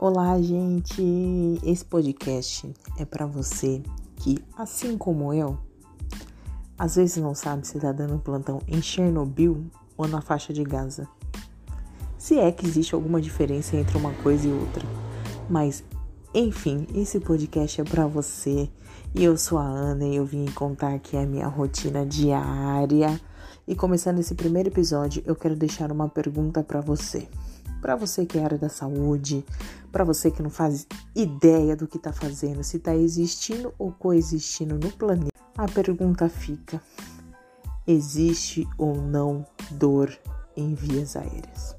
Olá, gente! Esse podcast é para você que, assim como eu, às vezes não sabe se tá dando plantão em Chernobyl ou na faixa de Gaza. Se é que existe alguma diferença entre uma coisa e outra. Mas, enfim, esse podcast é para você. E eu sou a Ana e eu vim contar aqui a minha rotina diária. E começando esse primeiro episódio, eu quero deixar uma pergunta para você para você que é área da saúde, para você que não faz ideia do que está fazendo, se está existindo ou coexistindo no planeta, a pergunta fica: existe ou não dor em vias aéreas?